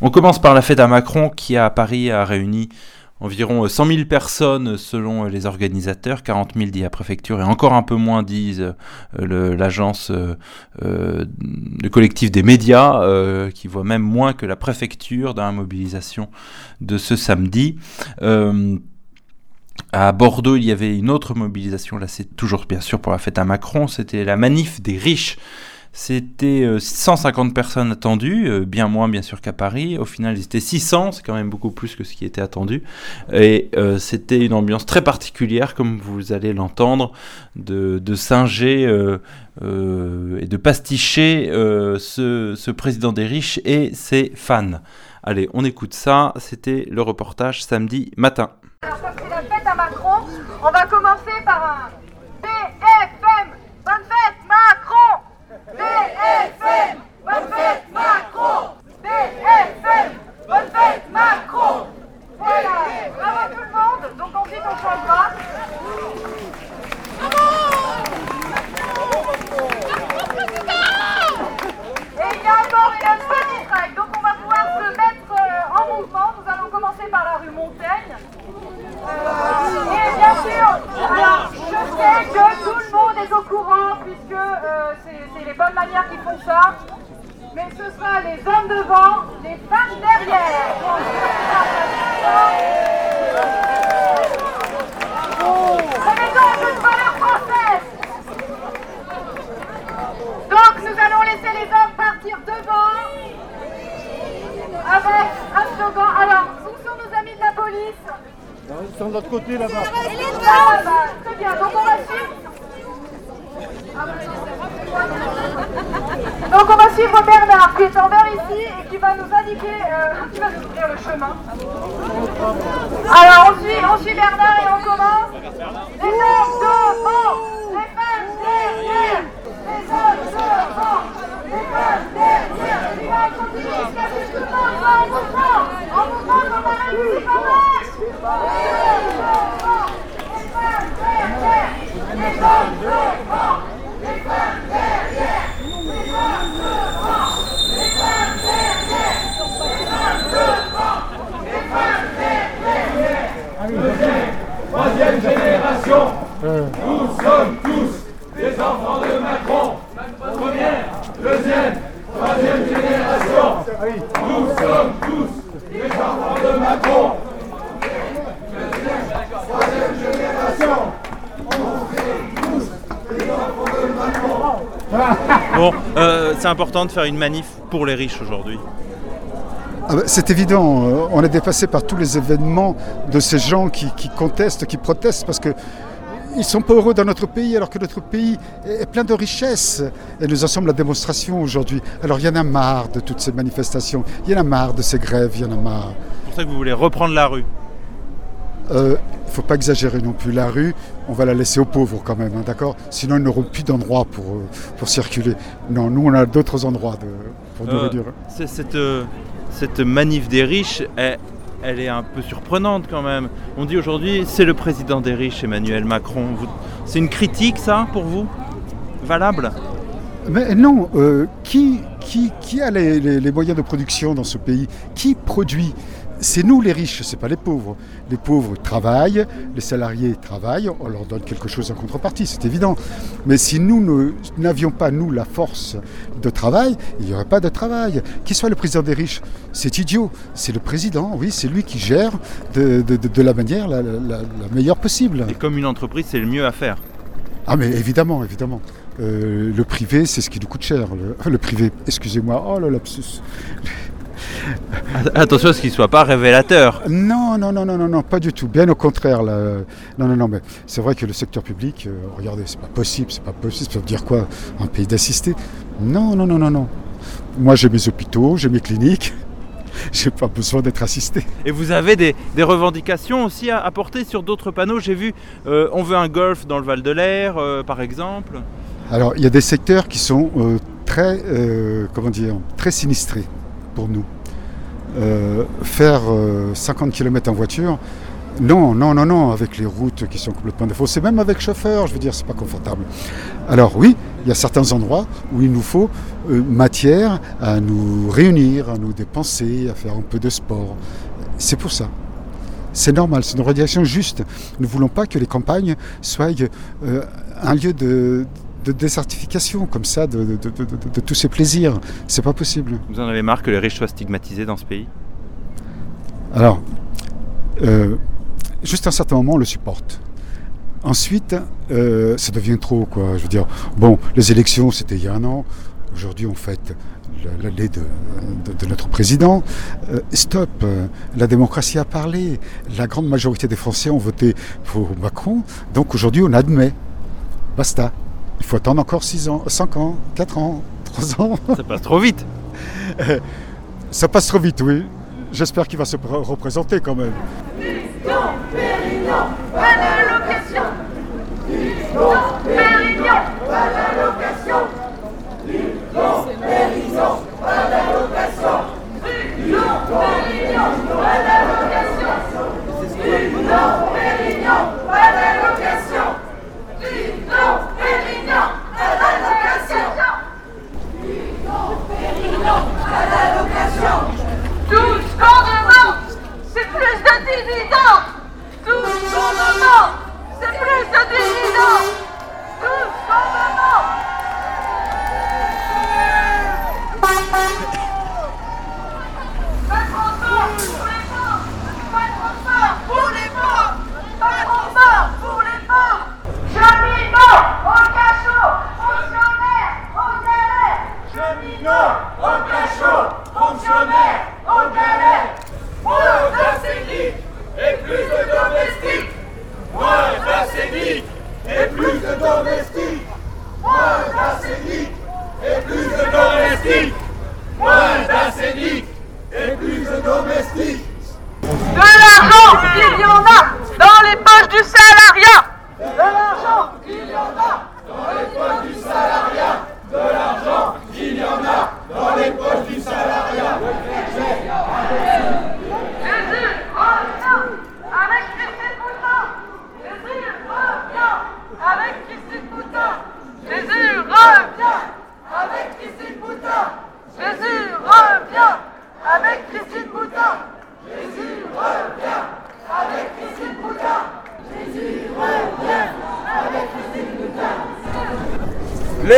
On commence par la fête à Macron qui à Paris a réuni environ 100 000 personnes selon les organisateurs, 40 000 dit la préfecture et encore un peu moins disent euh, l'agence, euh, euh, le collectif des médias qui voit même moins que la préfecture dans la mobilisation de ce samedi. À Bordeaux, il y avait une autre mobilisation, là c'est toujours bien sûr pour la fête à Macron, c'était la manif des riches c'était 150 euh, personnes attendues, euh, bien moins bien sûr qu'à Paris. Au final, ils étaient 600, c'est quand même beaucoup plus que ce qui était attendu. Et euh, c'était une ambiance très particulière, comme vous allez l'entendre, de, singer et de pasticher ce, président des riches et ses fans. Allez, on écoute ça. C'était le reportage samedi matin. Alors, comme c'est la fête à Macron, on va commencer par un BFM. Bonne fête, Macron BFM, bonne fête Macron BFM, bonne fête Macron Voilà, bravo tout le monde, donc ensuite on changera. Et il y a encore une petit track, donc on va pouvoir se mettre euh, en mouvement. Nous allons commencer par la rue Montaigne. Euh, et bien sûr, alors, je sais que tout le monde est au courant puisque euh, c'est les bonnes manières qui font ça. Mais ce sera les hommes devant, les femmes derrière. C'est donc une valeur française. Donc nous allons laisser les hommes partir devant avec un slogan. Alors, où sont nos amis de la police Ils sont de côté là-bas. Donc on va suivre. Bernard qui est en vert ici et qui va nous indiquer, euh, qui va nous ouvrir le chemin. Alors on suit, on suit Bernard et on commence réussi pas mal. Les hommes devant, les femmes derrière. Les hommes devant, les femmes derrière. Les hommes devant, les femmes derrière. Les hommes devant, les femmes derrière. Troisième génération, nous sommes tous des enfants de Macron. Première, deuxième, troisième génération, nous sommes tous des enfants de Macron. Deuxième, troisième génération, on est tous des enfants de Macron. Bon, euh, c'est important de faire une manif pour les riches aujourd'hui. Ah bah, c'est évident, euh, on est dépassé par tous les événements de ces gens qui, qui contestent, qui protestent, parce que ils sont pas heureux dans notre pays, alors que notre pays est plein de richesses. Et nous en sommes la démonstration aujourd'hui. Alors il y en a marre de toutes ces manifestations, il y en a marre de ces grèves, il y en a marre. C'est pour ça que vous voulez reprendre la rue. Il ne faut pas exagérer non plus. La rue, on va la laisser aux pauvres quand même, hein, d'accord? Sinon, ils n'auront plus d'endroit pour, euh, pour circuler. Non, nous, on a d'autres endroits de, pour nous Euh, cette, euh, cette manif des riches, elle, elle est un peu surprenante quand même. On dit aujourd'hui, c'est le président des riches, Emmanuel Macron. C'est une critique, ça, pour vous? Valable? Mais non, euh, qui, a les moyens de production dans ce pays? Qui produit? C'est nous les riches, c'est pas les pauvres. Les pauvres travaillent, les salariés travaillent, on leur donne quelque chose en contrepartie, c'est évident. Mais si nous n'avions pas, nous, la force de travail, il n'y aurait pas de travail. Qui soit le président des riches, c'est idiot. C'est le président, oui, c'est lui qui gère de, de- de- de la manière la, la- la- la meilleure possible. Et comme une entreprise, c'est le mieux à faire. Ah mais évidemment, évidemment. Euh, le privé, c'est ce qui nous coûte cher. Le, le privé, excusez-moi, oh le lapsus. Attention à ce qu'il ne soit pas révélateur. Non, non, non, non, non, non, pas du tout. Bien au contraire. là. Non, non, non, mais c'est vrai que le secteur public, euh, regardez, c'est pas possible, c'est pas possible. Ça veut dire quoi Un pays d'assistés Non, non, non, non, non. Moi, j'ai mes hôpitaux, j'ai mes cliniques. J'ai pas besoin d'être assisté. Et vous avez des, des revendications aussi à apporter sur d'autres panneaux? J'ai vu, euh, on veut un golf dans le Val de l'Air, euh, par exemple. Alors, il y a des secteurs qui sont euh, très, euh, comment dire, très sinistrés pour nous. Euh, faire euh, 50 km en voiture, Non, non, non, non, avec les routes qui sont complètement défaussées, même avec chauffeur, je veux dire, c'est pas confortable. Alors oui, il y a certains endroits où il nous faut euh, matière à nous réunir, à nous dépenser, à faire un peu de sport. C'est pour ça. C'est normal, c'est une radiation juste. Nous ne voulons pas que les campagnes soient euh, un lieu de, de désertification comme ça de, de- de- de- de tous ces plaisirs. C'est pas possible. Vous en avez marre que les riches soient stigmatisés dans ce pays? Alors, euh, juste à un certain moment, on le supporte. Ensuite, euh, ça devient trop, quoi. Je veux dire, bon, les élections, c'était il y a un an. Aujourd'hui, on fête la- l'année de, de- de notre président. Euh, stop, la démocratie a parlé. La grande majorité des Français ont voté pour Macron. Donc aujourd'hui, on admet. Basta. Il faut attendre encore 6 ans, 5 ans, 4 ans, 3 ans. Ça passe trop vite Ça passe trop vite, oui. J'espère qu'il va se pr- représenter quand même. Pérignon, pas d'allocation. Pérignon, pas d'allocation. Pérignon, pas d'allocation. Pérignon, pas d'allocation. Pérignon,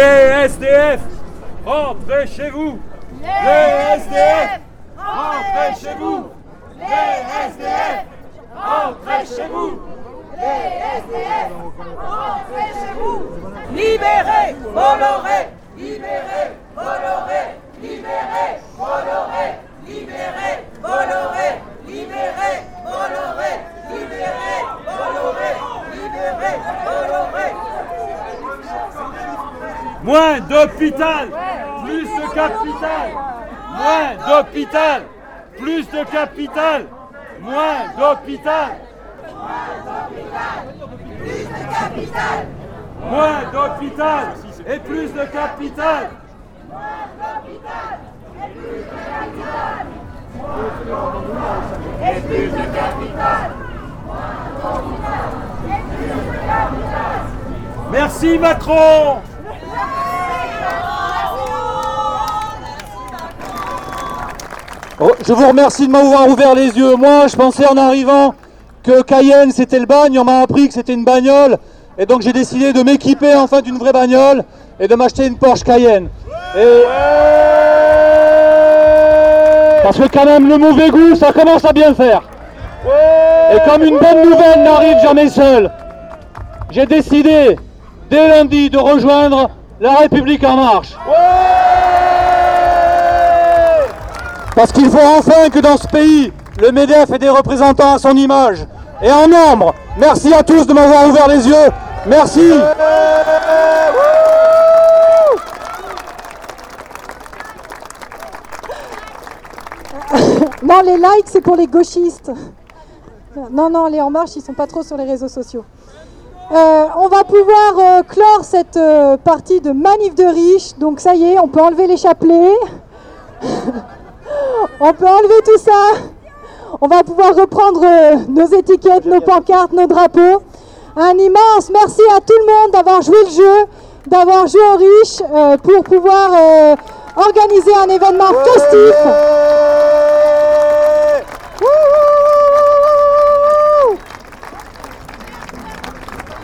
Boutin. Les SDF, rentrez chez vous. Les SDF, rentrez chez vous. Les SDF, rentrez chez vous. Libérez, Bolloré, libérez, Bolloré, libérez, Bolloré, libérez, Bolloré, libérez, Bolloré, libérez, Bolloré, libérez, Bolloré. Moins d'hôpital, plus de capital. Moins d'hôpital, plus de capital. Moins d'hôpital. Moins d'hôpital et plus de capital. Merci Macron Oh, je vous remercie de m'avoir ouvert les yeux. Moi, je pensais en arrivant que Cayenne c'était le bagne. On m'a appris que c'était une bagnole. Et donc j'ai décidé de m'équiper enfin d'une vraie bagnole et de m'acheter une Porsche Cayenne. Et... Parce que quand même le mauvais goût, ça commence à bien faire. Et comme une bonne nouvelle n'arrive jamais seule, j'ai décidé dès lundi de rejoindre la République en marche. Parce qu'il faut enfin que dans ce pays, le MEDEF ait des représentants à son image et en nombre. Merci à tous de m'avoir ouvert les yeux. Merci. Non, les likes, c'est pour les gauchistes. Non, non, les En Marche, ils sont pas trop sur les réseaux sociaux. Euh, on va pouvoir euh, clore cette euh, partie de manif de riches. Donc ça y est, on peut enlever les chapelets. on peut enlever tout ça. On va pouvoir reprendre euh, nos étiquettes, nos pancartes, nos drapeaux. Un immense merci à tout le monde d'avoir joué le jeu, d'avoir joué aux riches euh, pour pouvoir euh, organiser un événement festif.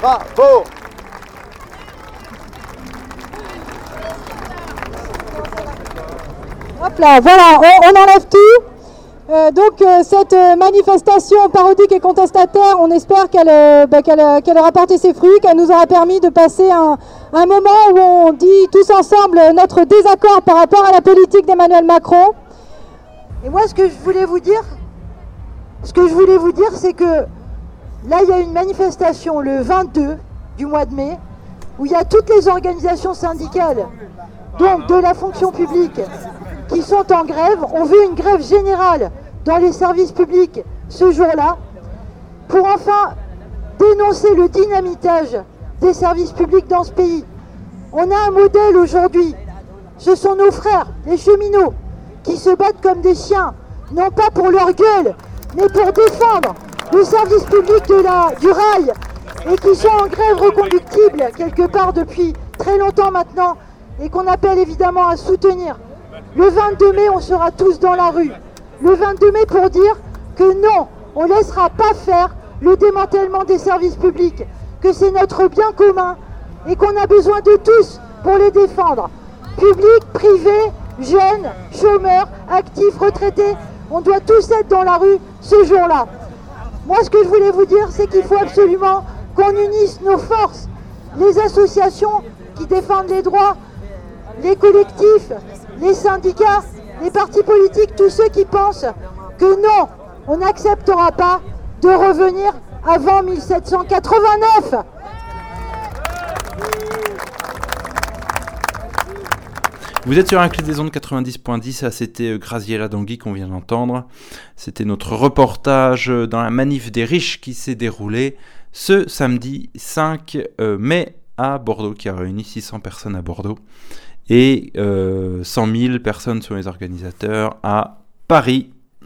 Bravo Voilà, on, enlève tout. Euh, donc euh, cette euh, manifestation parodique et contestataire, on espère qu'elle bah, qu'elle aura porté ses fruits, qu'elle nous aura permis de passer un, un moment où on dit tous ensemble notre désaccord par rapport à la politique d'Emmanuel Macron. Et moi, ce que je voulais vous dire, ce que je voulais vous dire, c'est que là, il y a une manifestation le 22 du mois de mai, où il y a toutes les organisations syndicales, donc de la fonction publique, qui sont en grève. On veut une grève générale dans les services publics ce jour-là, pour enfin dénoncer le dynamitage des services publics dans ce pays. On a un modèle aujourd'hui. Ce sont nos frères, les cheminots, qui se battent comme des chiens, non pas pour leur gueule, mais pour défendre le service public du rail, et qui sont en grève reconductible quelque part depuis très longtemps maintenant, et qu'on appelle évidemment à soutenir. Le 22 mai, on sera tous dans la rue. Le 22 mai pour dire que non, on ne laissera pas faire le démantèlement des services publics, que c'est notre bien commun et qu'on a besoin de tous pour les défendre. Public, privé, jeunes, chômeurs, actifs, retraités, on doit tous être dans la rue ce jour-là. Moi, ce que je voulais vous dire, c'est qu'il faut absolument qu'on unisse nos forces, les associations qui défendent les droits, les collectifs, les syndicats, les partis politiques, tous ceux qui pensent que non, on n'acceptera pas de revenir avant 1789. Vous êtes sur un clé des ondes 90.10, ça c'était euh, Graziella Dangui qu'on vient d'entendre. C'était notre reportage euh, dans la manif des riches qui s'est déroulé ce samedi 5 euh, mai à Bordeaux, qui a réuni 600 personnes à Bordeaux et euh, 100 000 personnes sont les organisateurs à Paris.